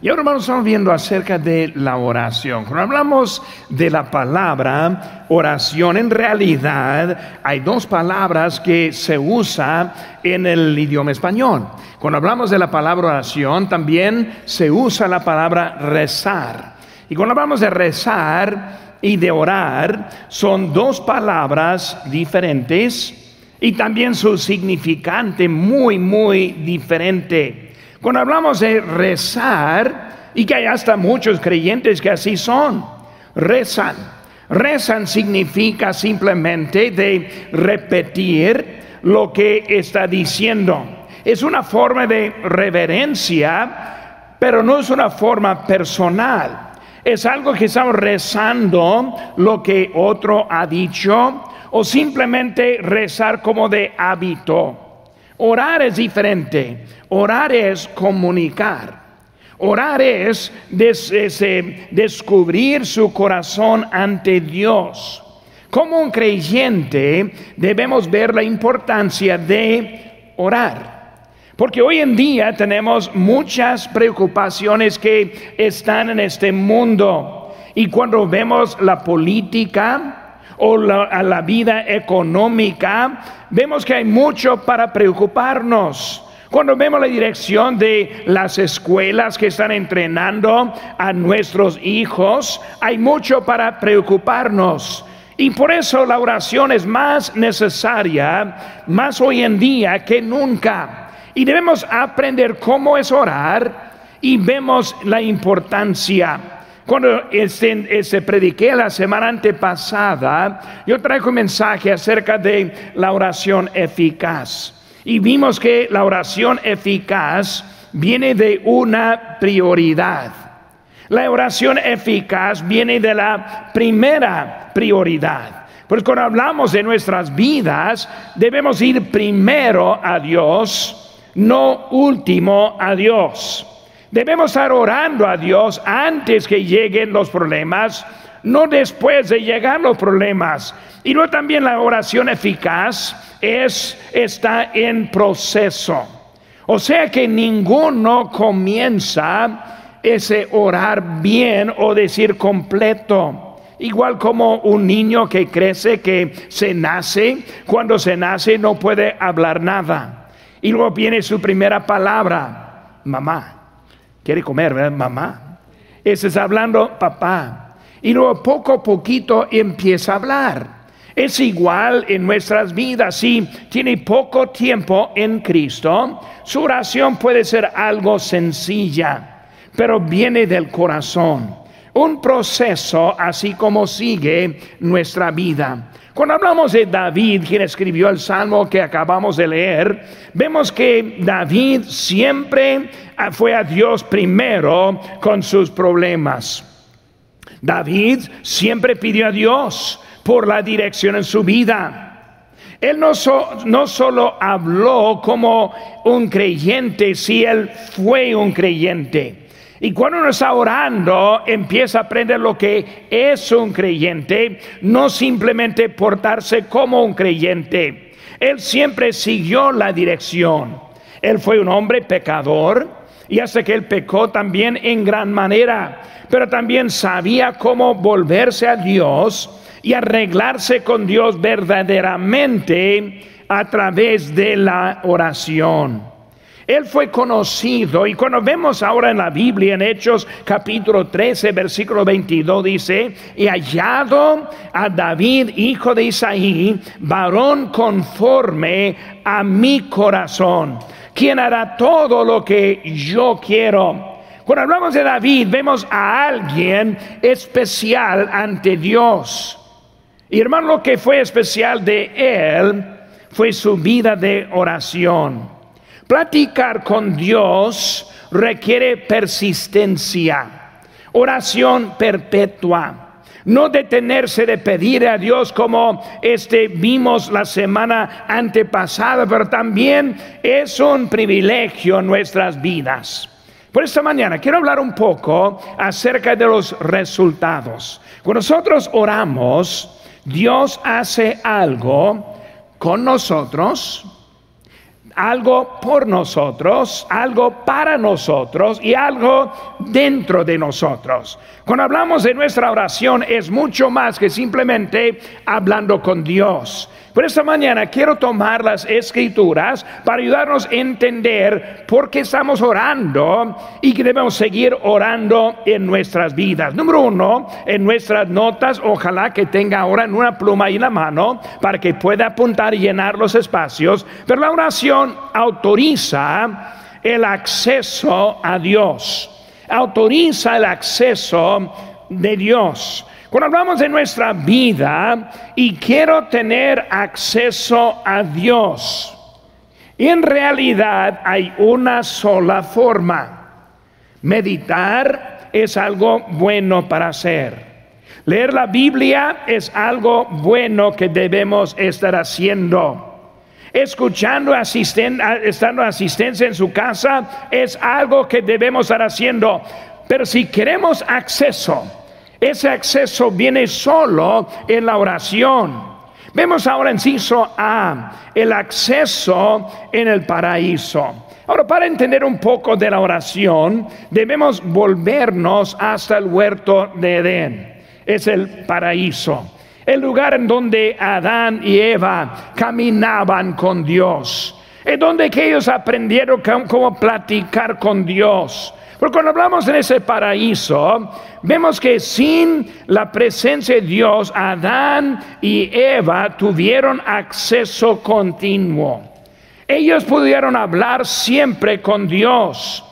Y ahora hermanos estamos viendo acerca de la oración. Cuando hablamos de la palabra oración, en realidad hay dos palabras que se usa en el idioma español. Cuando hablamos de la palabra oración, también se usa la palabra rezar. Y cuando hablamos de rezar y de orar, son dos palabras diferentes y también su significante muy, muy diferente. Cuando hablamos de rezar, y que hay hasta muchos creyentes que así son, rezan. Rezan significa simplemente de repetir lo que está diciendo. Es una forma de reverencia, pero no es una forma personal. Es algo que estamos rezando lo que otro ha dicho o simplemente rezar como de hábito. Orar es diferente. Orar es comunicar. Orar es, descubrir su corazón ante Dios. Como un creyente debemos ver la importancia de orar. Porque hoy en día tenemos muchas preocupaciones que están en este mundo. Y cuando vemos la política o la, la vida económica, vemos que hay mucho para preocuparnos. Cuando vemos la dirección de las escuelas que están entrenando a nuestros hijos, hay mucho para preocuparnos. Y por eso la oración es más necesaria, más hoy en día que nunca. Y debemos aprender cómo es orar y vemos la importancia. Cuando se, prediqué la semana antepasada, yo traigo un mensaje acerca de la oración eficaz. Y vimos que la oración eficaz viene de una prioridad. La oración eficaz viene de la primera prioridad. Pues cuando hablamos de nuestras vidas, debemos ir primero a Dios, no último a Dios. Debemos estar orando a Dios antes que lleguen los problemas, no después de llegar los problemas. Y luego también la oración eficaz es, está en proceso. O sea que ninguno comienza ese orar bien o decir completo. Igual como un niño que crece, que se nace, cuando se nace no puede hablar nada. Y luego viene su primera palabra, mamá. Quiere comer, ¿verdad? Mamá. Ese es hablando papá. Y luego poco a poquito empieza a hablar. Es igual en nuestras vidas. Si tiene poco tiempo en Cristo, su oración puede ser algo sencilla, pero viene del corazón. Un proceso así como sigue nuestra vida. Cuando hablamos de David, quien escribió el salmo que acabamos de leer, vemos que David siempre fue a Dios primero con sus problemas. David siempre pidió a Dios por la dirección en su vida. Él no, no solo habló como un creyente, si él fue un creyente. Y cuando uno está orando, empieza a aprender lo que es un creyente, no simplemente portarse como un creyente. Él siempre siguió la dirección. Él fue un hombre pecador y hasta que él pecó también en gran manera, pero también sabía cómo volverse a Dios y arreglarse con Dios verdaderamente a través de la oración. Él fue conocido y cuando vemos ahora en la Biblia, en Hechos capítulo 13, versículo 22, dice, y hallado a David, hijo de Isaí, varón conforme a mi corazón, quien hará todo lo que yo quiero. Cuando hablamos de David, vemos a alguien especial ante Dios. Y hermano, lo que fue especial de él fue su vida de oración. Platicar con Dios requiere persistencia, oración perpetua. No detenerse de pedir a Dios como este vimos la semana antepasada, pero también es un privilegio en nuestras vidas. Por esta mañana quiero hablar un poco acerca de los resultados. Cuando nosotros oramos, Dios hace algo con nosotros, algo por nosotros, algo para nosotros y algo dentro de nosotros. Cuando hablamos de nuestra oración es mucho más que simplemente hablando con Dios. Por esta mañana quiero tomar las escrituras para ayudarnos a entender por qué estamos orando y que debemos seguir orando en nuestras vidas. Número uno, en nuestras notas, ojalá que tenga ahora en una pluma y la mano para que pueda apuntar y llenar los espacios. Pero la oración autoriza el acceso a Dios. Autoriza el acceso de Dios. Cuando hablamos de nuestra vida y quiero tener acceso a Dios, en realidad hay una sola forma. Meditar es algo bueno para hacer. Leer la Biblia es algo bueno que debemos estar haciendo. Escuchando, estando asistencia en su casa es algo que debemos estar haciendo. Pero si queremos acceso, ese acceso viene solo en la oración. Vemos ahora inciso A, el acceso en el paraíso. Ahora, para entender un poco de la oración, debemos volvernos hasta el huerto de Edén. Es el paraíso. El lugar en donde Adán y Eva caminaban con Dios. En donde ellos aprendieron cómo platicar con Dios porque cuando hablamos en ese paraíso, vemos que sin la presencia de Dios, Adán y Eva tuvieron acceso continuo. Ellos pudieron hablar siempre con Dios.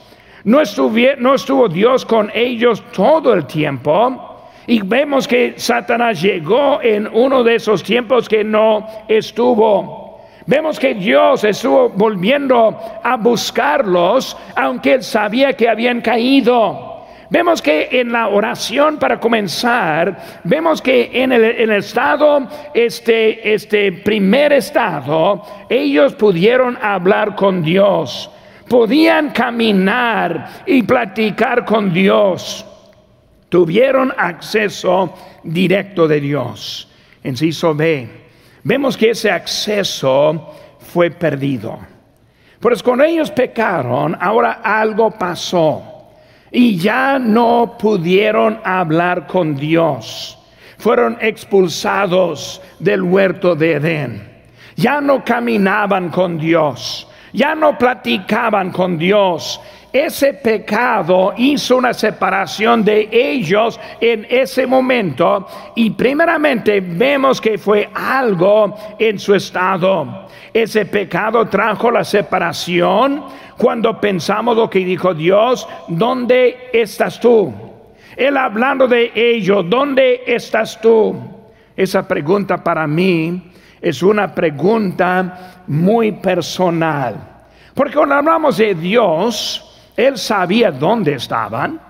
No, estuvo Dios con ellos todo el tiempo. Y vemos que Satanás llegó en uno de esos tiempos que no estuvo. Vemos que Dios estuvo volviendo a buscarlos, aunque él sabía que habían caído. Vemos que en la oración para comenzar, vemos que en el, estado, este, este primer estado, ellos pudieron hablar con Dios, podían caminar y platicar con Dios, tuvieron acceso directo de Dios. Enciso B vemos que ese acceso fue perdido. Pues cuando ellos pecaron, ahora algo pasó y ya no pudieron hablar con Dios. Fueron expulsados del huerto de Edén. Ya no caminaban con Dios. Ya no platicaban con Dios ese pecado hizo una separación de ellos en ese momento y primeramente vemos que fue algo en su estado. Ese pecado trajo la separación cuando pensamos lo que dijo Dios, ¿dónde estás tú? Él hablando de ello, ¿dónde estás tú? Esa pregunta para mí es una pregunta muy personal. Porque cuando hablamos de Dios, él sabía dónde estaban.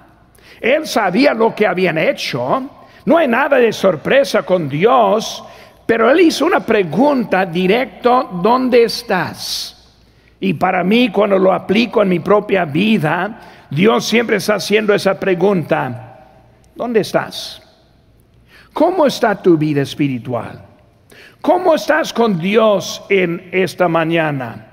Él sabía lo que habían hecho. No hay nada de sorpresa con Dios, pero él hizo una pregunta directo, ¿dónde estás? Y para mí, cuando lo aplico en mi propia vida, Dios siempre está haciendo esa pregunta, ¿dónde estás? ¿Cómo está tu vida espiritual? ¿Cómo estás con Dios en esta mañana?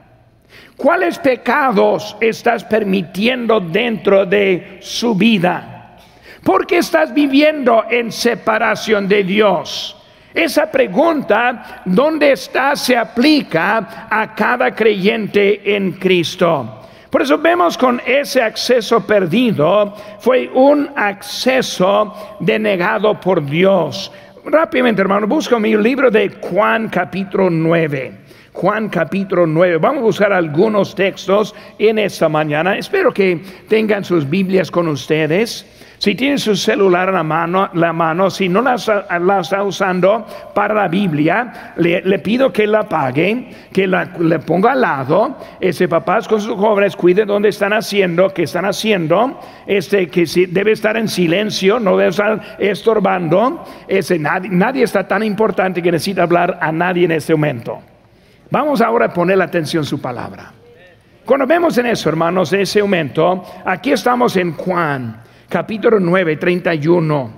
¿Cuáles pecados estás permitiendo dentro de su vida? ¿Por qué estás viviendo en separación de Dios? Esa pregunta, ¿dónde estás? se aplica a cada creyente en Cristo. Por eso vemos con ese acceso perdido, fue un acceso denegado por Dios. Rápidamente, hermano, busca mi libro de Juan capítulo 9. Juan capítulo 9. Vamos a buscar algunos textos en esta mañana. Espero que tengan sus Biblias con ustedes. Si tienen su celular en la mano, la mano si no la, está usando para la Biblia, le, pido que la apaguen, que la, le ponga al lado. Ese papás con sus jóvenes cuiden dónde están haciendo, qué están haciendo. Este que si, debe estar en silencio, no debe estar estorbando. Ese, nadie, nadie está tan importante que necesita hablar a nadie en este momento. Vamos ahora a poner la atención en su palabra. Cuando vemos en eso, hermanos, ese momento, aquí estamos en Juan, capítulo 9, 31.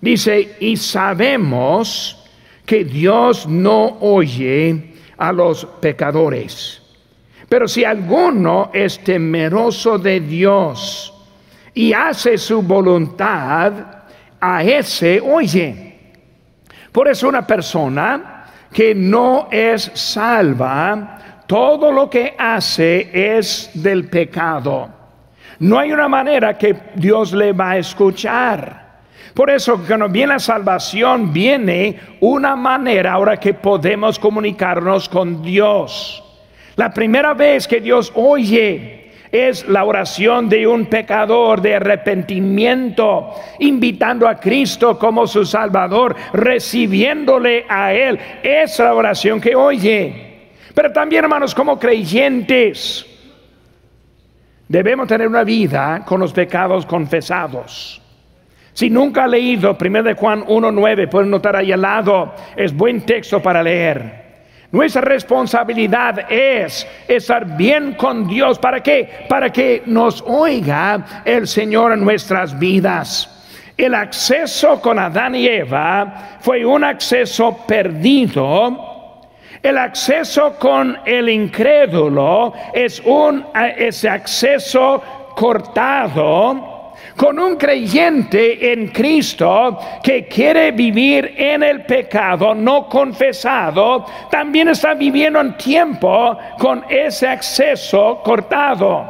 Dice, y sabemos que Dios no oye a los pecadores, Pero si alguno es temeroso de Dios y hace su voluntad, a ese oye. Por eso una persona que no es salva, todo lo que hace es del pecado. No hay una manera que Dios le va a escuchar. Por eso cuando viene la salvación, viene una manera ahora que podemos comunicarnos con Dios. La primera vez que Dios oye es la oración de un pecador de arrepentimiento, invitando a Cristo como su Salvador, recibiéndole a Él. Es la oración que oye. Pero también, hermanos, como creyentes, debemos tener una vida con los pecados confesados. Si nunca ha leído 1 de Juan 1.9, pueden notar ahí al lado, es buen texto para leer. Nuestra responsabilidad es estar bien con Dios. ¿Para qué? Para que nos oiga el Señor en nuestras vidas. El acceso con Adán y Eva fue un acceso perdido. El acceso con el incrédulo es un ese acceso cortado con un creyente en Cristo que quiere vivir en el pecado no confesado, también está viviendo en tiempo con ese acceso cortado.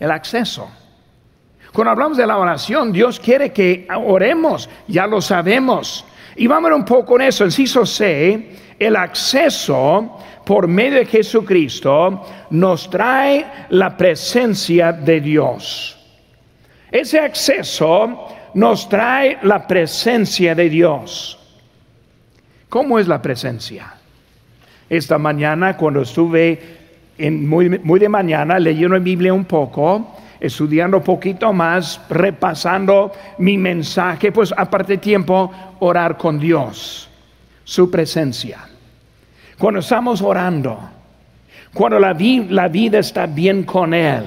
El acceso. Cuando hablamos de la oración, Dios quiere que oremos, ya lo sabemos. Y vamos un poco en eso. Inciso C, el acceso por medio de Jesucristo nos trae la presencia de Dios. Ese acceso nos trae la presencia de Dios. ¿Cómo es la presencia? Esta mañana cuando estuve muy, muy de mañana leyendo la Biblia un poco, estudiando un poquito más, repasando mi mensaje, pues aparte tiempo orar con Dios, su presencia. Cuando estamos orando, cuando la vida está bien con Él,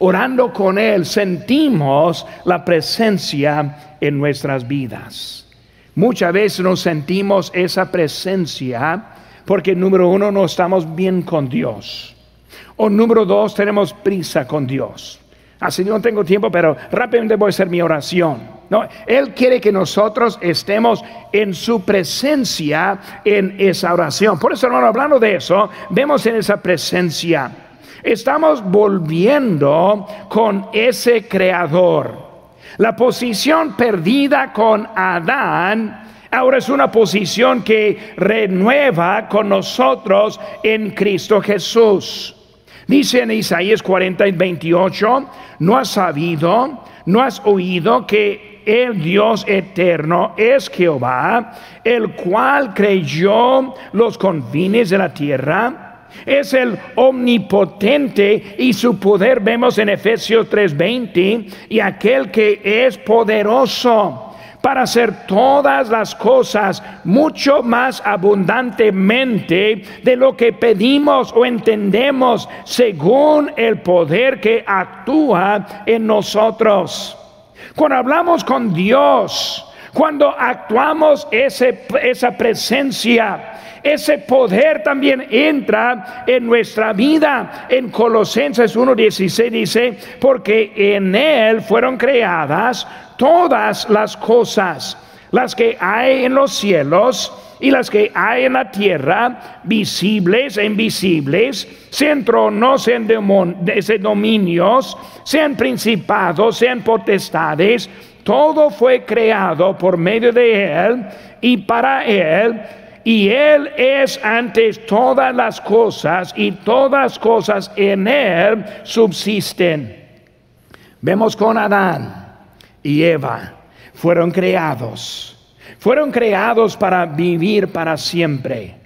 orando con Él, sentimos la presencia en nuestras vidas. Muchas veces nos sentimos esa presencia porque número uno no estamos bien con Dios. O número dos tenemos prisa con Dios. Así no tengo tiempo, pero rápidamente voy a hacer mi oración. No, Él quiere que nosotros estemos en su presencia en esa oración. Por eso, hermano, hablando de eso, vemos en esa presencia Estamos volviendo con ese creador. La posición perdida con Adán ahora es una posición que renueva con nosotros en Cristo Jesús. Dice en Isaías 40 y 28, no has sabido, no has oído que el Dios eterno es Jehová, el cual creyó los confines de la tierra es el omnipotente y su poder vemos en Efesios 3:20 y aquel que es poderoso para hacer todas las cosas mucho más abundantemente de lo que pedimos o entendemos según el poder que actúa en nosotros. Cuando hablamos con Dios, cuando actuamos esa presencia, ese poder también entra en nuestra vida. En Colosenses 1.16 dice, porque en Él fueron creadas todas las cosas, las que hay en los cielos y las que hay en la tierra, visibles e invisibles, sean tronos, sean dominios, sean principados, sean potestades, todo fue creado por medio de Él y para Él y Él es antes todas las cosas y todas cosas en Él subsisten. Vemos con Adán y Eva, fueron creados, fueron creados para vivir para siempre.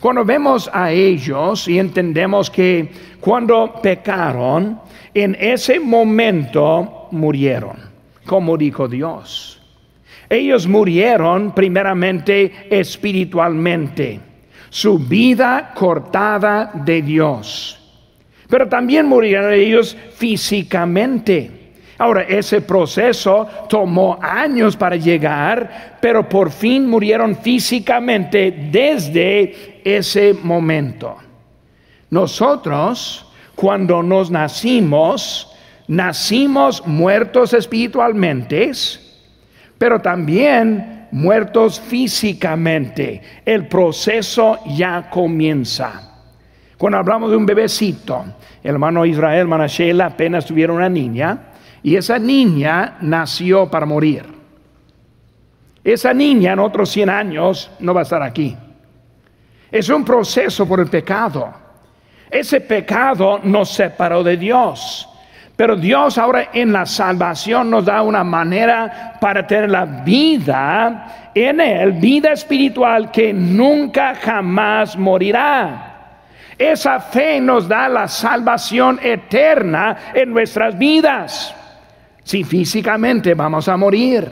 Cuando vemos a ellos y entendemos que cuando pecaron, en ese momento murieron, como dijo Dios. Ellos murieron primeramente espiritualmente, su vida cortada de Dios. Pero también murieron ellos físicamente. Ahora, ese proceso tomó años para llegar, pero por fin murieron físicamente desde ese momento. Nosotros, cuando nos nacimos, nacimos muertos espiritualmente, pero también muertos físicamente. El proceso ya comienza. Cuando hablamos de un bebecito, el hermano Israel, hermana Sheila apenas tuvieron una niña y esa niña nació para morir. Esa niña en otros 100 años no va a estar aquí. Es un proceso por el pecado. Ese pecado nos separó de Dios. Pero Dios ahora en la salvación nos da una manera para tener la vida en Él, vida espiritual que nunca jamás morirá. Esa fe nos da la salvación eterna en nuestras vidas. Si físicamente vamos a morir,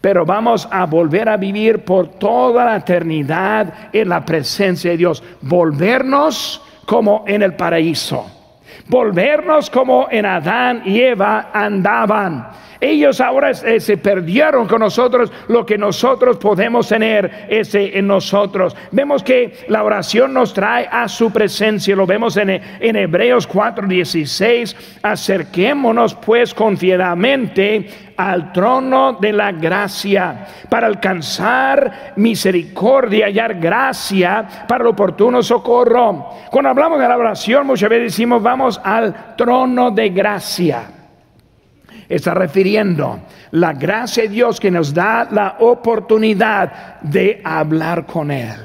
pero vamos a volver a vivir por toda la eternidad en la presencia de Dios. Volvernos como en el paraíso. Volvernos como en Adán y Eva andaban ellos ahora eh, se perdieron con nosotros lo que nosotros podemos tener ese en nosotros. Vemos que la oración nos trae a su presencia. Lo vemos en, en Hebreos 4:16. Acerquémonos pues confiadamente al trono de la gracia para alcanzar misericordia y hallar gracia para el oportuno socorro. Cuando hablamos de la oración muchas veces decimos vamos al trono de gracia está refiriendo la gracia de Dios que nos da la oportunidad de hablar con Él.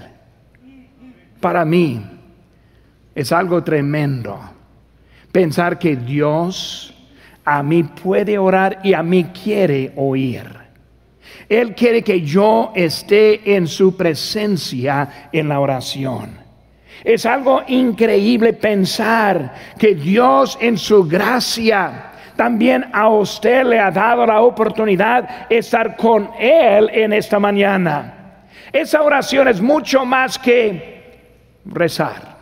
Para mí es algo tremendo pensar que Dios a mí puede orar y a mí quiere oír. Él quiere que yo esté en su presencia en la oración. Es algo increíble pensar que Dios en su gracia también a usted le ha dado la oportunidad de estar con Él en esta mañana. Esa oración es mucho más que rezar.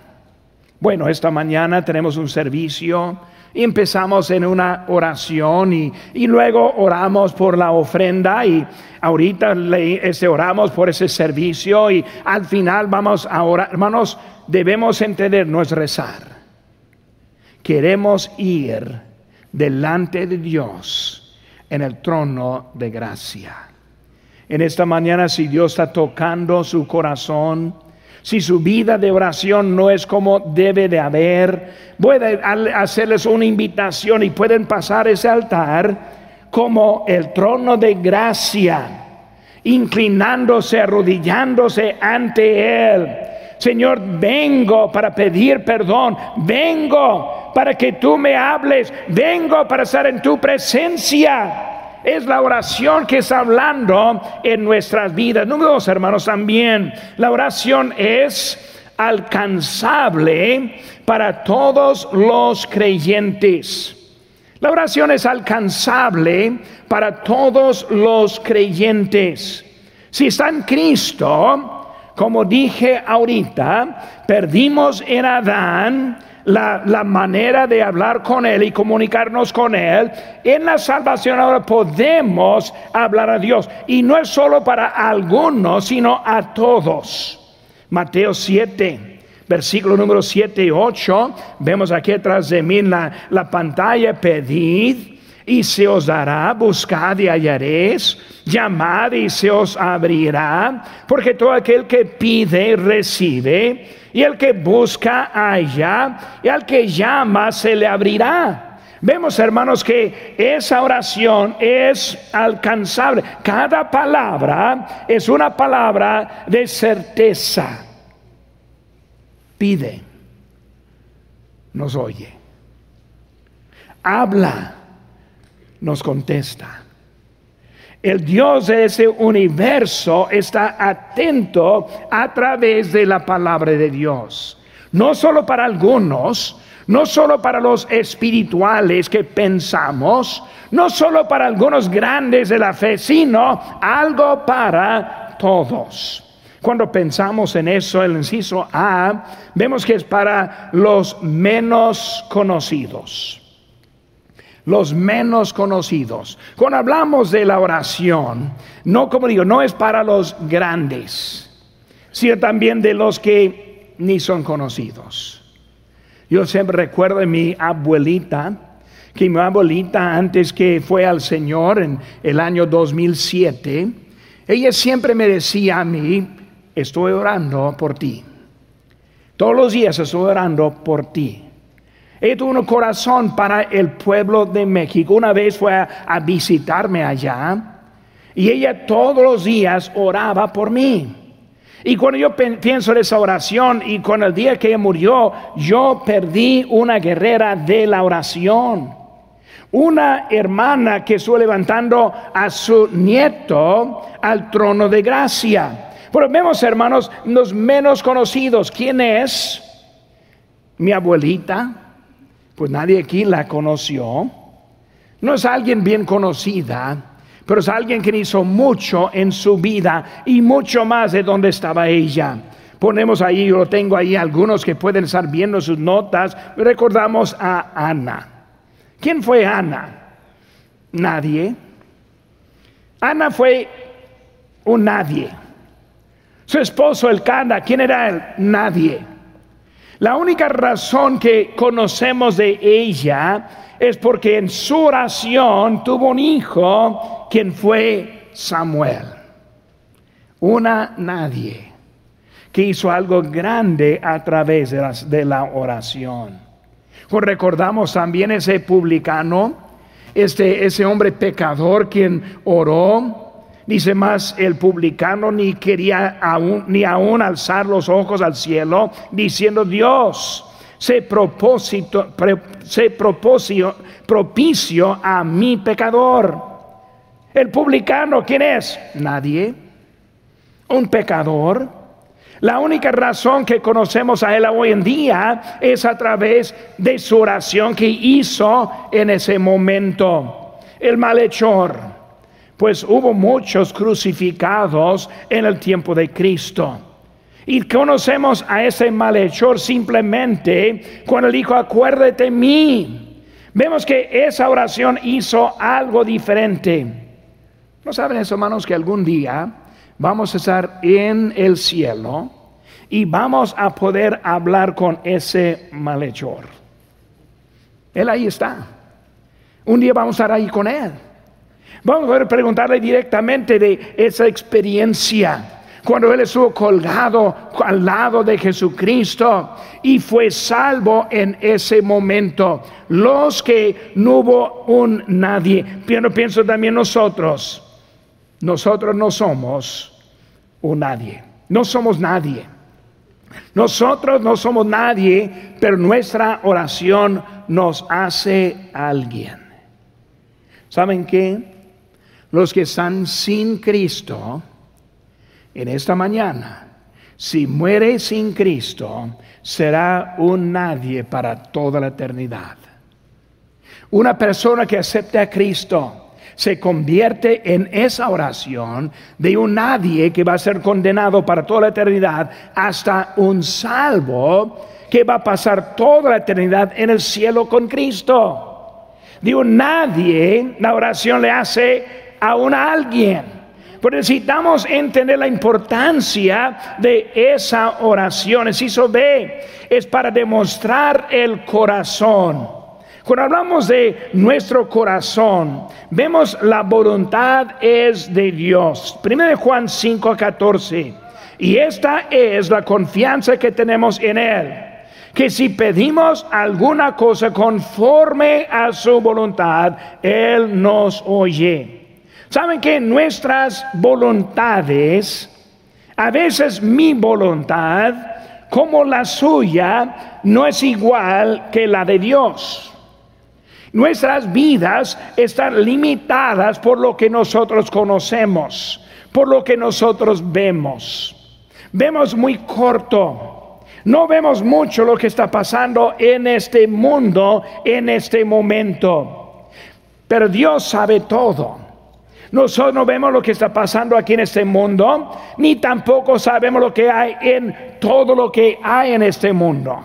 Bueno, esta mañana tenemos un servicio y empezamos en una oración y, y, luego oramos por la ofrenda y ahorita le, este, oramos por ese servicio y al final vamos a orar. Hermanos, debemos entender, no es rezar. Queremos ir delante de Dios en el trono de gracia. En esta mañana, si Dios está tocando su corazón, si su vida de oración no es como debe de haber, puede hacerles una invitación y pueden pasar ese altar como el trono de gracia, inclinándose, arrodillándose ante Él. Señor, vengo para pedir perdón, vengo para que tú me hables, vengo para estar en tu presencia. Es la oración que está hablando en nuestras vidas. Número dos, hermanos, también la oración es alcanzable para todos los creyentes. La oración es alcanzable para todos los creyentes. Si está en Cristo, como dije ahorita, perdimos en Adán la, manera de hablar con Él y comunicarnos con Él, en la salvación ahora podemos hablar a Dios. Y no es solo para algunos, sino a todos. Mateo 7, versículo número 7 y 8, vemos aquí atrás de mí la, la pantalla, pedid y se os dará, buscad y hallaréis, llamad y se os abrirá, porque todo aquel que pide recibe, y el que busca halla, y al que llama se le abrirá. Vemos, hermanos, que esa oración es alcanzable. Cada palabra es una palabra de certeza. Pide, nos oye. Habla nos contesta. El Dios de ese universo está atento a través de la palabra de Dios. No solo para algunos, no solo para los espirituales que pensamos, no solo para algunos grandes de la fe, sino algo para todos. Cuando pensamos en eso, el inciso A, vemos que es para los menos conocidos los menos conocidos. Cuando hablamos de la oración, no como digo, no es para los grandes, sino también de los que ni son conocidos. Yo siempre recuerdo de mi abuelita, que mi abuelita antes que fue al Señor en el año 2007, ella siempre me decía a mí, estoy orando por ti. Todos los días estoy orando por ti. Ella tuvo un corazón para el pueblo de México. Una vez fue a, visitarme allá y ella todos los días oraba por mí. Y cuando yo pienso en esa oración y con el día que ella murió, yo perdí una guerrera de la oración. Una hermana que estuvo levantando a su nieto al trono de gracia. Pero vemos, hermanos, los menos conocidos. ¿Quién es? Mi abuelita. Pues nadie aquí la conoció. No es alguien bien conocida, pero es alguien que hizo mucho en su vida y mucho más de donde estaba ella. Ponemos ahí, yo tengo ahí algunos que pueden estar viendo sus notas. Recordamos a Ana. ¿Quién fue Ana? Nadie. Ana fue un nadie. Su esposo, el Cana, ¿quién era él? Nadie. La única razón que conocemos de ella es porque en su oración tuvo un hijo, quien fue Samuel. Una nadie que hizo algo grande a través de la, de la oración. Recordamos también ese publicano, este, ese hombre pecador quien oró Dice más, el publicano ni quería aún, ni aún alzar los ojos al cielo, diciendo, Dios, se, propósito, propicio a mi pecador. El publicano, ¿quién es? Nadie. Un pecador. La única razón que conocemos a él hoy en día es a través de su oración que hizo en ese momento. El malhechor pues hubo muchos crucificados en el tiempo de Cristo. Y conocemos a ese malhechor simplemente cuando dijo, acuérdate de mí. Vemos que esa oración hizo algo diferente. ¿No saben eso, hermanos, que algún día vamos a estar en el cielo y vamos a poder hablar con ese malhechor? Él ahí está. Un día vamos a estar ahí con él. Vamos a preguntarle directamente de esa experiencia cuando él estuvo colgado al lado de Jesucristo y fue salvo en ese momento. Los que no hubo un nadie, pero pienso también nosotros, nosotros no somos un nadie, no somos nadie. Nosotros no somos nadie, pero nuestra oración nos hace alguien. ¿Saben qué? Los que están sin Cristo, en esta mañana, si muere sin Cristo, será un nadie para toda la eternidad. Una persona que acepta a Cristo se convierte en esa oración de un nadie que va a ser condenado para toda la eternidad hasta un salvo que va a pasar toda la eternidad en el cielo con Cristo. De un nadie, la oración le hace a un alguien. Pero necesitamos entender la importancia de esa oración. eso ve, es para demostrar el corazón. Cuando hablamos de nuestro corazón, vemos la voluntad es de Dios. Primero de Juan 5 a 14. Y esta es la confianza que tenemos en Él. Que si pedimos alguna cosa conforme a su voluntad, Él nos oye. Saben que nuestras voluntades, a veces mi voluntad, como la suya, no es igual que la de Dios. Nuestras vidas están limitadas por lo que nosotros conocemos, por lo que nosotros vemos. Vemos muy corto. No vemos mucho lo que está pasando en este mundo, en este momento. Pero Dios sabe todo. Nosotros no vemos lo que está pasando aquí en este mundo, ni tampoco sabemos lo que hay en todo lo que hay en este mundo.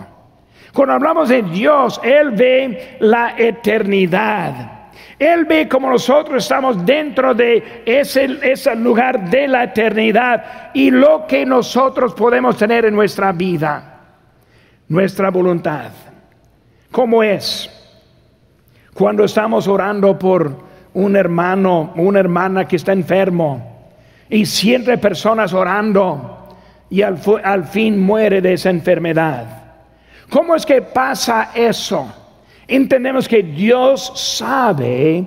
Cuando hablamos de Dios, Él ve la eternidad. Él ve como nosotros estamos dentro de ese, lugar de la eternidad y lo que nosotros podemos tener en nuestra vida, nuestra voluntad. ¿Cómo es? Cuando estamos orando por un hermano una hermana que está enfermo y siempre personas orando y al, al fin muere de esa enfermedad. ¿Cómo es que pasa eso? Entendemos que Dios sabe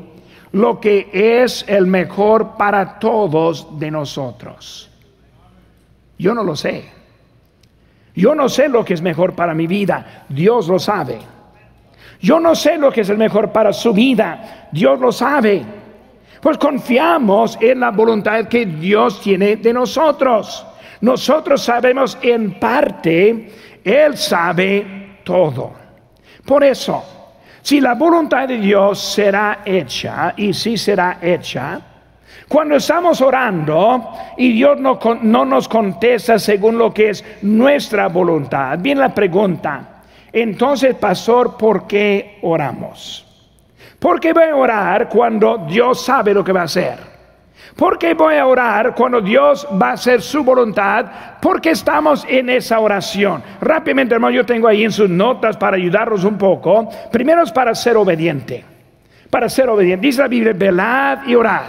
lo que es el mejor para todos de nosotros. Yo no lo sé. Yo no sé lo que es mejor para mi vida. Dios lo sabe. Yo no sé lo que es el mejor para su vida. Dios lo sabe. Pues confiamos en la voluntad que Dios tiene de nosotros. Nosotros sabemos en parte, Él sabe todo. Por eso, si la voluntad de Dios será hecha, y si será hecha, cuando estamos orando y Dios no, no, nos contesta según lo que es nuestra voluntad, viene la pregunta, entonces, pastor, ¿por qué oramos? ¿Por qué voy a orar cuando Dios sabe lo que va a hacer? ¿Por qué voy a orar cuando Dios va a hacer su voluntad? Porque estamos en esa oración. Rápidamente, hermano, yo tengo ahí en sus notas para ayudarnos un poco. Primero es para ser obediente. Para ser obediente. Dice la Biblia, velad y orad.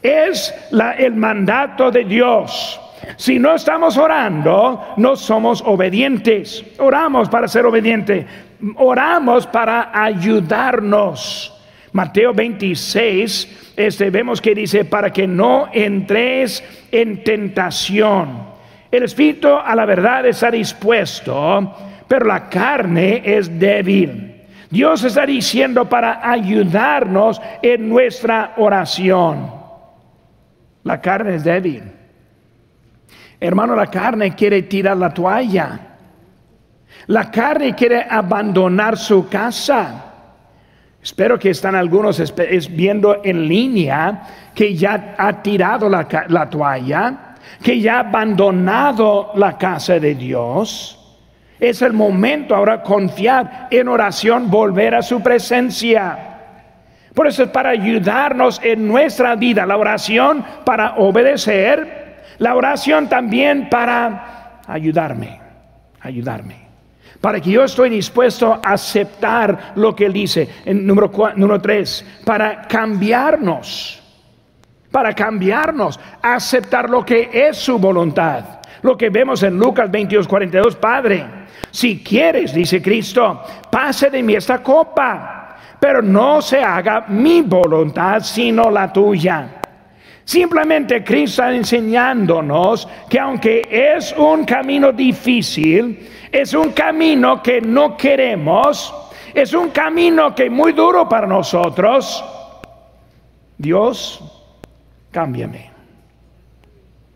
Es el mandato de Dios. Si no estamos orando, no somos obedientes. Oramos para ser obedientes. Oramos para ayudarnos. Mateo 26, este, vemos que dice, para que no entres en tentación. El espíritu a la verdad está dispuesto, pero la carne es débil. Dios está diciendo para ayudarnos en nuestra oración. La carne es débil. Hermano, la carne quiere tirar la toalla. La carne quiere abandonar su casa. Espero que están algunos viendo en línea que ya ha tirado la, la toalla, que ya ha abandonado la casa de Dios. Es el momento ahora confiar en oración, volver a su presencia. Por eso es para ayudarnos en nuestra vida, la oración para obedecer, la oración también para ayudarme, ayudarme para que yo estoy dispuesto a aceptar lo que él dice. En número, número tres, para cambiarnos, para cambiarnos, aceptar lo que es su voluntad. Lo que vemos en Lucas 22, 42, Padre, si quieres, dice Cristo, pase de mí esta copa, pero no se haga mi voluntad, sino la tuya. Simplemente Cristo está enseñándonos que aunque es un camino difícil, es un camino que no queremos, es un camino que es muy duro para nosotros. Dios, cámbiame,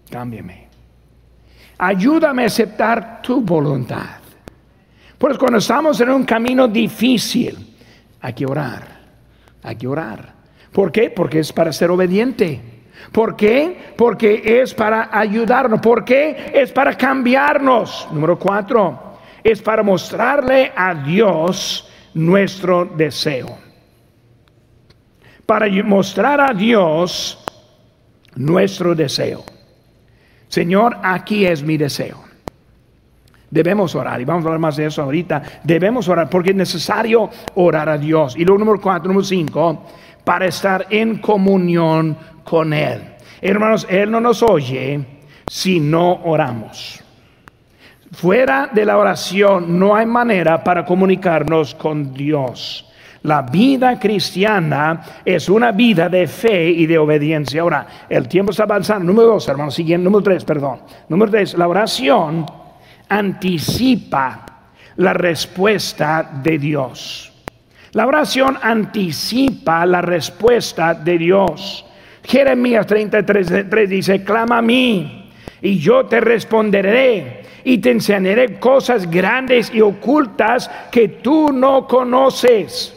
cámbiame. Ayúdame a aceptar tu voluntad. Pues cuando estamos en un camino difícil, hay que orar, hay que orar. ¿Por qué? Porque es para ser obediente. ¿Por qué? Porque es para ayudarnos. ¿Por qué? Es para cambiarnos. Número cuatro, es para mostrarle a Dios nuestro deseo. Para mostrar a Dios nuestro deseo. Señor, aquí es mi deseo. Debemos orar, y vamos a hablar más de eso ahorita. Debemos orar porque es necesario orar a Dios. Y luego número cuatro, número cinco, para estar en comunión con Él. Hermanos, Él no nos oye si no oramos. Fuera de la oración no hay manera para comunicarnos con Dios. La vida cristiana es una vida de fe y de obediencia. Ahora, el tiempo está avanzando. Número dos, hermanos, siguiente, número tres, perdón. Número tres, la oración anticipa la respuesta de Dios. La oración anticipa la respuesta de Dios. Jeremías 33 dice, clama a mí y yo te responderé y te enseñaré cosas grandes y ocultas que tú no conoces.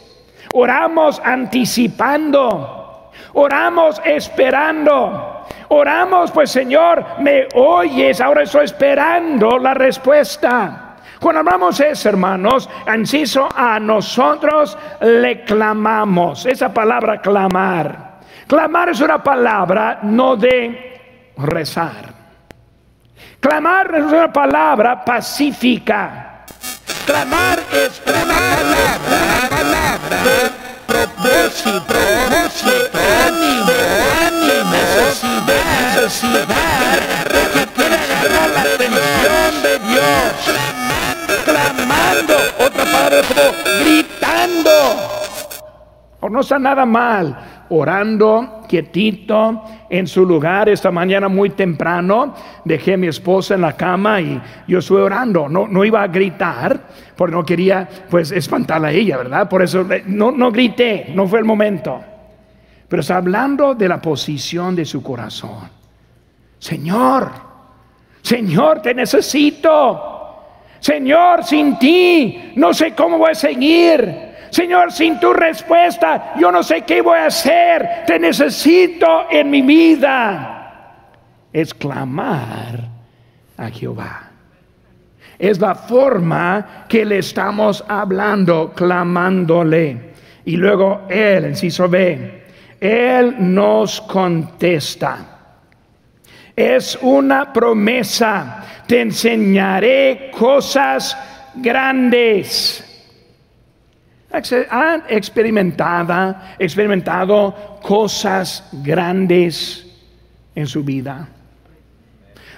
Oramos anticipando, oramos esperando, oramos pues Señor, me oyes, ahora estoy esperando la respuesta. Cuando hablamos eso, hermanos, inciso a nosotros le clamamos. Esa palabra clamar. Clamar es una palabra no de rezar. Clamar es una palabra pacífica. Clamar es una palabra, palabra de propósito, propósito, ánimo, necesidad, necesidad, que agarrar la atención de Dios. Clamando, otra palabra gritando. O no está nada mal orando quietito en su lugar esta mañana muy temprano. Dejé a mi esposa en la cama y yo estuve orando. No, no iba a gritar porque no quería pues espantarla a ella, ¿verdad? Por eso eh, no, no grité, no fue el momento. Pero está hablando de la posición de su corazón. Señor, Señor, te necesito. Señor, sin ti no sé cómo voy a seguir. Señor, sin tu respuesta, yo no sé qué voy a hacer. Te necesito en mi vida. Es clamar a Jehová. Es la forma que le estamos hablando, clamándole. Y luego Él, inciso B, Él nos contesta. Es una promesa. Te enseñaré cosas grandes han experimentado, experimentado cosas grandes en su vida.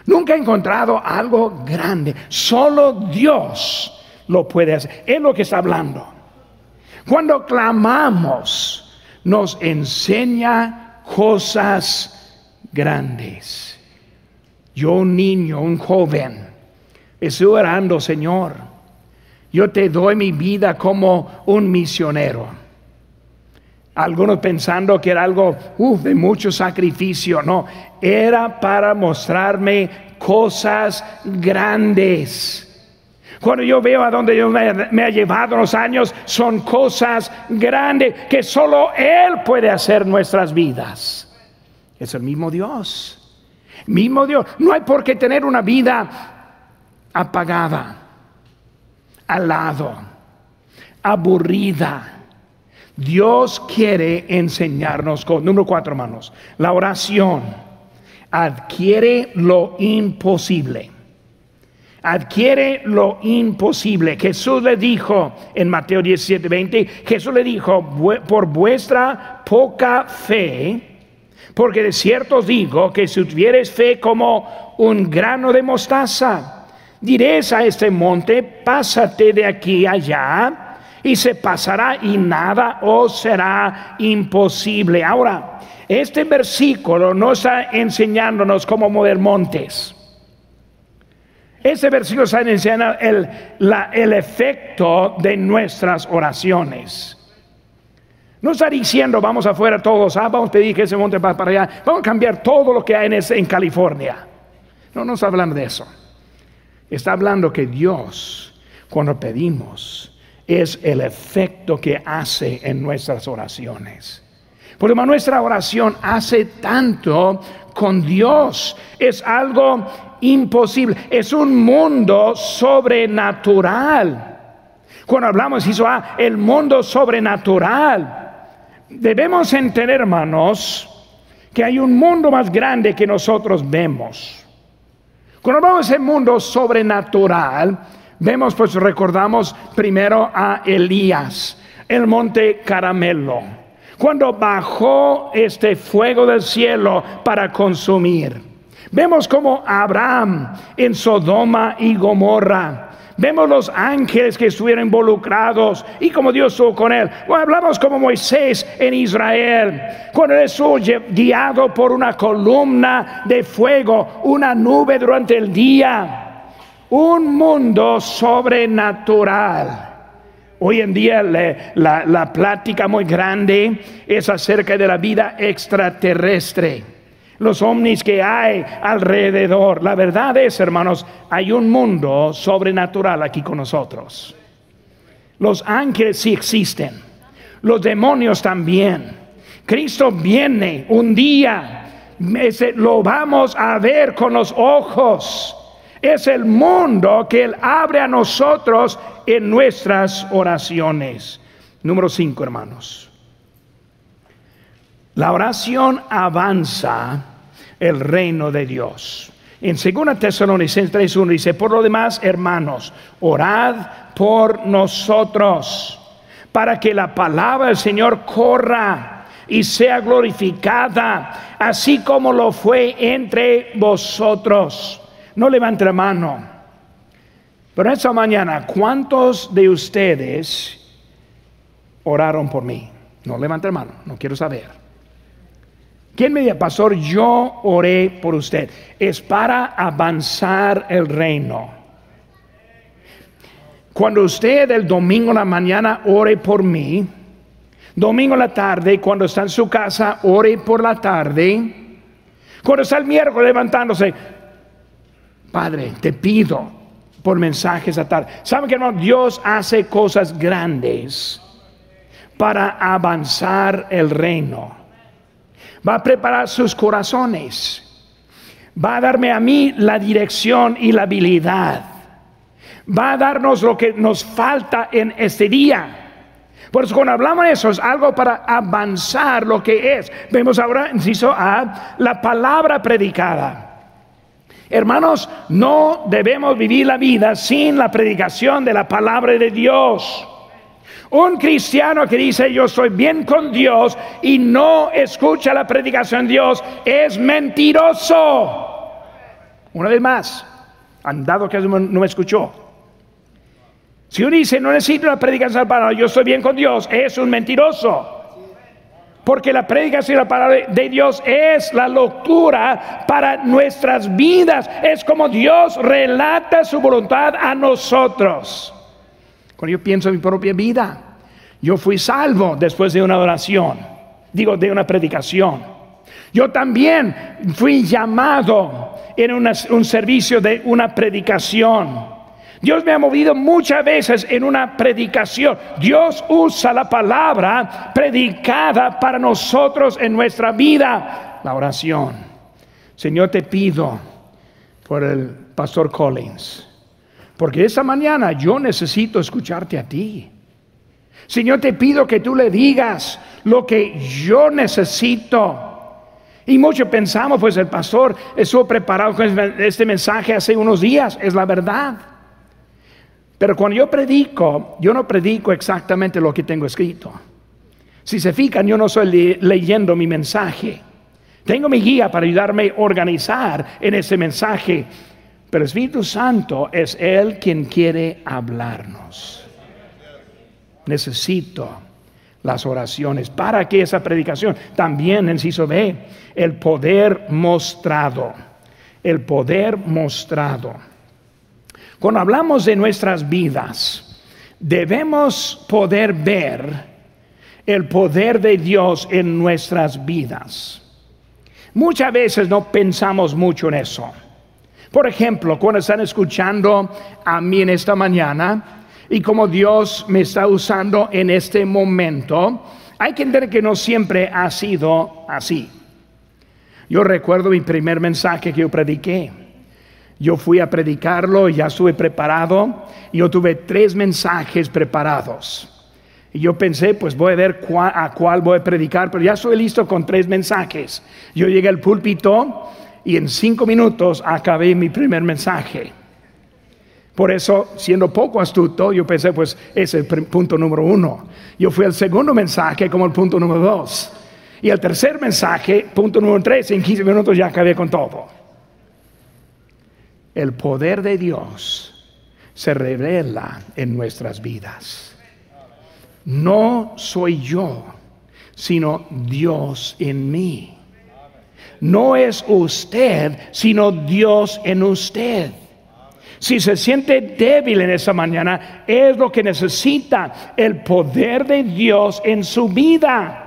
Nunca ha encontrado algo grande. Solo Dios lo puede hacer. Es lo que está hablando. Cuando clamamos, nos enseña cosas grandes. Yo, un niño, un joven, estoy orando, Señor yo te doy mi vida como un misionero. Algunos pensando que era algo de mucho sacrificio. No, era para mostrarme cosas grandes. Cuando yo veo a donde Dios me, me, ha llevado los años, son cosas grandes que solo Él puede hacer nuestras vidas. Es el mismo Dios. Mismo Dios. No hay por qué tener una vida apagada al lado, aburrida. Dios quiere enseñarnos con, número cuatro hermanos, la oración adquiere lo imposible. Adquiere lo imposible. Jesús le dijo en Mateo 17, 20, Jesús le dijo, por vuestra poca fe, porque de cierto digo que si tuvieres fe como un grano de mostaza, Diréis a este monte, pásate de aquí allá, y se pasará y nada os será imposible. Ahora, este versículo no está enseñándonos cómo mover montes. Este versículo está enseñando el, el efecto de nuestras oraciones. No está diciendo vamos afuera todos, ah, vamos a pedir que ese monte vaya para allá, vamos a cambiar todo lo que hay en, en California. No, no está hablando de eso. Está hablando que Dios, cuando pedimos, es el efecto que hace en nuestras oraciones. Porque nuestra oración hace tanto con Dios. Es algo imposible. Es un mundo sobrenatural. Cuando hablamos, hizo ah, el mundo sobrenatural. Debemos entender, hermanos, que hay un mundo más grande que nosotros vemos. Cuando vamos al mundo sobrenatural, vemos, pues recordamos primero a Elías, el monte Caramelo, cuando bajó este fuego del cielo para consumir. Vemos como Abraham en Sodoma y Gomorra Vemos los ángeles que estuvieron involucrados y como Dios estuvo con él. Hablamos como Moisés en Israel, cuando él estuvo guiado por una columna de fuego, una nube durante el día. Un mundo sobrenatural. Hoy en día la plática muy grande es acerca de la vida extraterrestre los ovnis que hay alrededor. La verdad es, hermanos, hay un mundo sobrenatural aquí con nosotros. Los ángeles sí existen, los demonios también. Cristo viene un día, lo vamos a ver con los ojos. Es el mundo que Él abre a nosotros en nuestras oraciones. Número cinco, hermanos. La oración avanza el reino de Dios. En 2 Tesalonicenses 3.1 dice, por lo demás, hermanos, orad por nosotros, para que la palabra del Señor corra y sea glorificada, así como lo fue entre vosotros. No levante la mano. Pero esta mañana, ¿cuántos de ustedes oraron por mí? No levante la mano, no quiero saber. ¿Quién me dice, pastor, yo oré por usted? Es para avanzar el reino. Cuando usted el domingo en la mañana ore por mí, domingo en la tarde, cuando está en su casa, ore por la tarde, cuando está el miércoles levantándose, Padre, te pido por mensajes a tarde. ¿Saben que hermano? Dios hace cosas grandes para avanzar el reino va a preparar sus corazones, va a darme a mí la dirección y la habilidad, va a darnos lo que nos falta en este día. Por eso cuando hablamos de eso es algo para avanzar lo que es. Vemos ahora, inciso A, la palabra predicada. Hermanos, no debemos vivir la vida sin la predicación de la palabra de Dios. Un cristiano que dice yo estoy bien con Dios y no escucha la predicación de Dios es mentiroso. Una vez más, andado que no me escuchó. Si uno dice no necesito la predicación para yo estoy bien con Dios, es un mentiroso. Porque la predicación de la palabra de Dios es la locura para nuestras vidas. Es como Dios relata su voluntad a nosotros. Cuando yo pienso en mi propia vida, yo fui salvo después de una oración, digo, de una predicación. Yo también fui llamado en un servicio de una predicación. Dios me ha movido muchas veces en una predicación. Dios usa la palabra predicada para nosotros en nuestra vida. La oración. Señor, te pido por el pastor Collins porque esa mañana yo necesito escucharte a ti. Señor, te pido que tú le digas lo que yo necesito. Y mucho pensamos, pues el pastor estuvo preparado con este mensaje hace unos días, es la verdad. Pero cuando yo predico, yo no predico exactamente lo que tengo escrito. Si se fijan, yo no estoy leyendo mi mensaje. Tengo mi guía para ayudarme a organizar en ese mensaje el Espíritu Santo es Él quien quiere hablarnos. Necesito las oraciones para que esa predicación también, inciso B, el poder mostrado, el poder mostrado. Cuando hablamos de nuestras vidas, debemos poder ver el poder de Dios en nuestras vidas. Muchas veces no pensamos mucho en eso. Por ejemplo, cuando están escuchando a mí en esta mañana y como Dios me está usando en este momento, hay que entender que no siempre ha sido así. Yo recuerdo mi primer mensaje que yo prediqué. Yo fui a predicarlo, ya estuve preparado, yo tuve tres mensajes preparados. Y yo pensé, pues voy a ver a cuál voy a predicar, pero ya estoy listo con tres mensajes. Yo llegué al púlpito y en cinco minutos acabé mi primer mensaje. Por eso, siendo poco astuto, yo pensé, pues es el punto número uno. Yo fui al segundo mensaje como el punto número dos. Y el tercer mensaje, punto número tres, en 15 minutos ya acabé con todo. El poder de Dios se revela en nuestras vidas. No soy yo, sino Dios en mí. No es usted, sino Dios en usted. Si se siente débil en esa mañana, es lo que necesita el poder de Dios en su vida.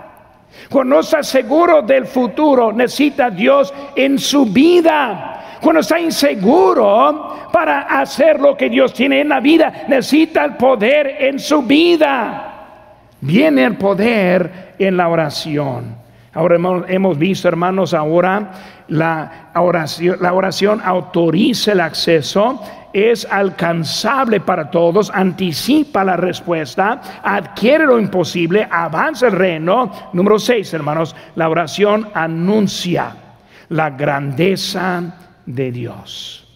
Cuando no está seguro del futuro, necesita Dios en su vida. Cuando está inseguro para hacer lo que Dios tiene en la vida, necesita el poder en su vida. Viene el poder en la oración. Ahora hemos visto, hermanos, ahora la oración, autoriza el acceso, es alcanzable para todos, anticipa la respuesta, adquiere lo imposible, avanza el reino. Número seis, hermanos, la oración anuncia la grandeza de Dios.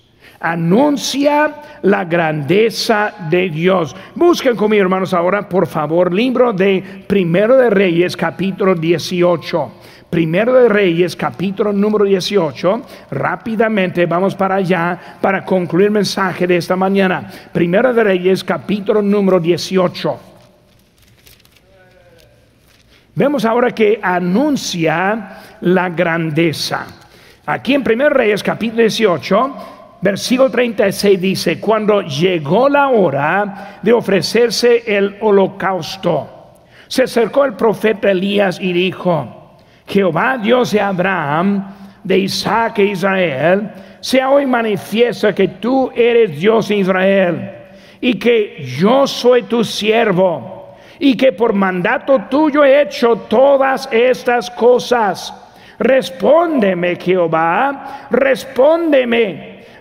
Anuncia la grandeza de Dios. Busquen conmigo, hermanos, ahora, por favor, libro de Primero de Reyes, capítulo 18. Primero de Reyes, capítulo número 18. Rápidamente vamos para allá para concluir el mensaje de esta mañana. Primero de Reyes, capítulo número 18. Vemos ahora que anuncia la grandeza. Aquí en Primero Reyes, capítulo 18, versículo 36 dice, cuando llegó la hora de ofrecerse el holocausto, se acercó el profeta Elías y dijo, Jehová Dios de Abraham, de Isaac e Israel, sea hoy manifiesta que tú eres Dios de Israel y que yo soy tu siervo y que por mandato tuyo he hecho todas estas cosas. Respóndeme, Jehová, respóndeme,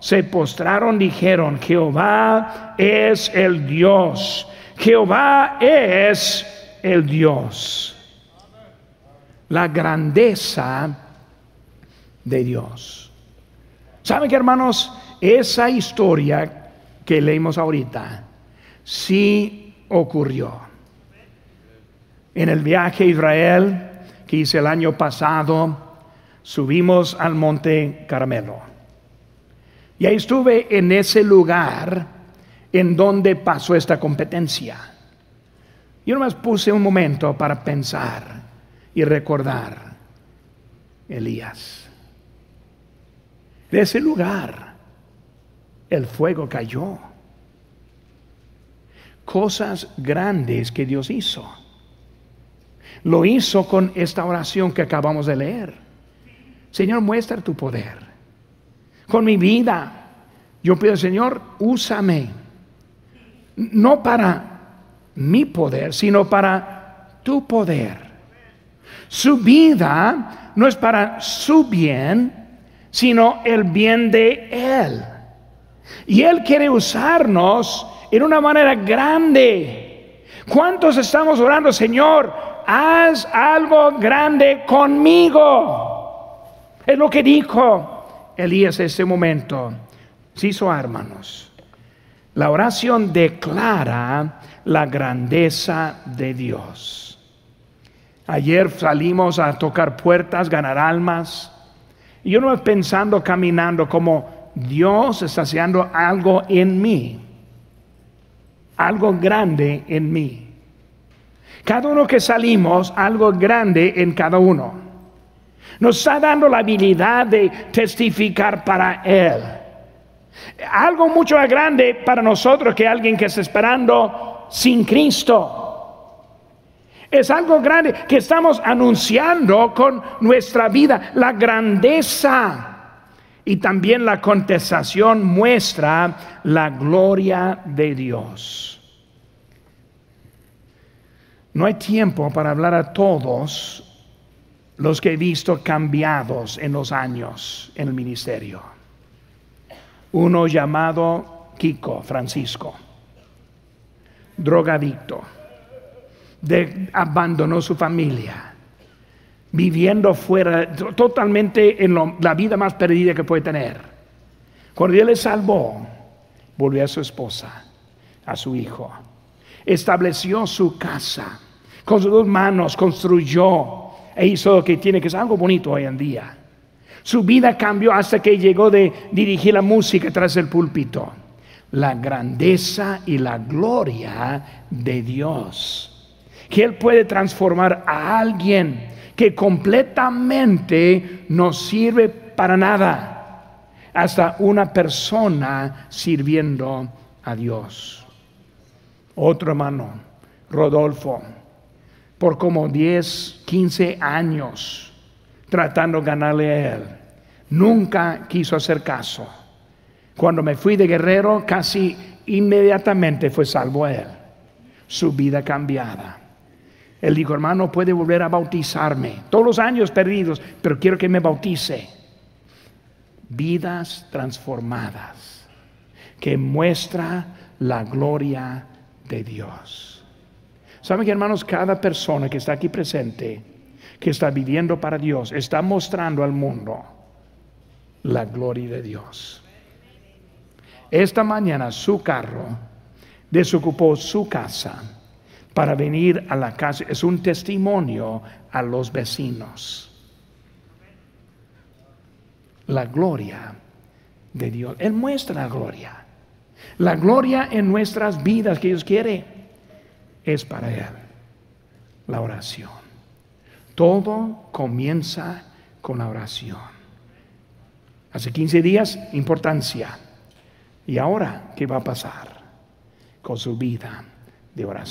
se postraron, dijeron, Jehová es el Dios, Jehová es el Dios la grandeza de Dios. ¿Saben que hermanos? Esa historia que leímos ahorita sí ocurrió. En el viaje a Israel que hice el año pasado, subimos al monte Carmelo. Y ahí estuve en ese lugar en donde pasó esta competencia. Yo nomás puse un momento para pensar y recordar Elías. De ese lugar el fuego cayó. Cosas grandes que Dios hizo. Lo hizo con esta oración que acabamos de leer. Señor, muestra tu poder. Con mi vida, yo pido, Señor, úsame. No para mi poder, sino para tu poder. Su vida no es para su bien, sino el bien de Él. Y Él quiere usarnos en una manera grande. ¿Cuántos estamos orando, Señor? Haz algo grande conmigo. Es lo que dijo Elías ese momento. Sí, so, hermanos. La oración declara la grandeza de Dios. Ayer salimos a tocar puertas, ganar almas. Y yo no estoy pensando, caminando como Dios está haciendo algo en mí. Algo grande en mí. Cada uno que salimos, algo grande en cada uno. Nos está dando la habilidad de testificar para Él. Algo mucho más grande para nosotros que alguien que está esperando sin Cristo. Es algo grande que estamos anunciando con nuestra vida, la grandeza. Y también la contestación muestra la gloria de Dios. No hay tiempo para hablar a todos los que he visto cambiados en los años en el ministerio. Uno llamado Kiko Francisco, drogadicto de, abandonó su familia, viviendo fuera, totalmente en la vida más perdida que puede tener. Cuando Dios le salvó, volvió a su esposa, a su hijo, estableció su casa, con sus dos manos construyó e hizo lo que tiene que ser algo bonito hoy en día. Su vida cambió hasta que llegó de dirigir la música tras el púlpito. La grandeza y la gloria de Dios que Él puede transformar a alguien que completamente no sirve para nada, hasta una persona sirviendo a Dios. Otro hermano, Rodolfo, por como 10, 15 años tratando de ganarle a él, nunca quiso hacer caso. Cuando me fui de guerrero, casi inmediatamente fue salvo él. Su vida cambiada. Él dijo, hermano, puede volver a bautizarme. Todos los años perdidos, pero quiero que me bautice. Vidas transformadas que muestra la gloria de Dios. ¿Saben que hermanos? Cada persona que está aquí presente, que está viviendo para Dios, está mostrando al mundo la gloria de Dios. Esta mañana su carro desocupó su casa para venir a la casa. Es un testimonio a los vecinos. La gloria de Dios. Él muestra la gloria. La gloria en nuestras vidas que Dios quiere es para Él. La oración. Todo comienza con la oración. Hace 15 días, importancia. ¿Y ahora qué va a pasar con su vida de oración?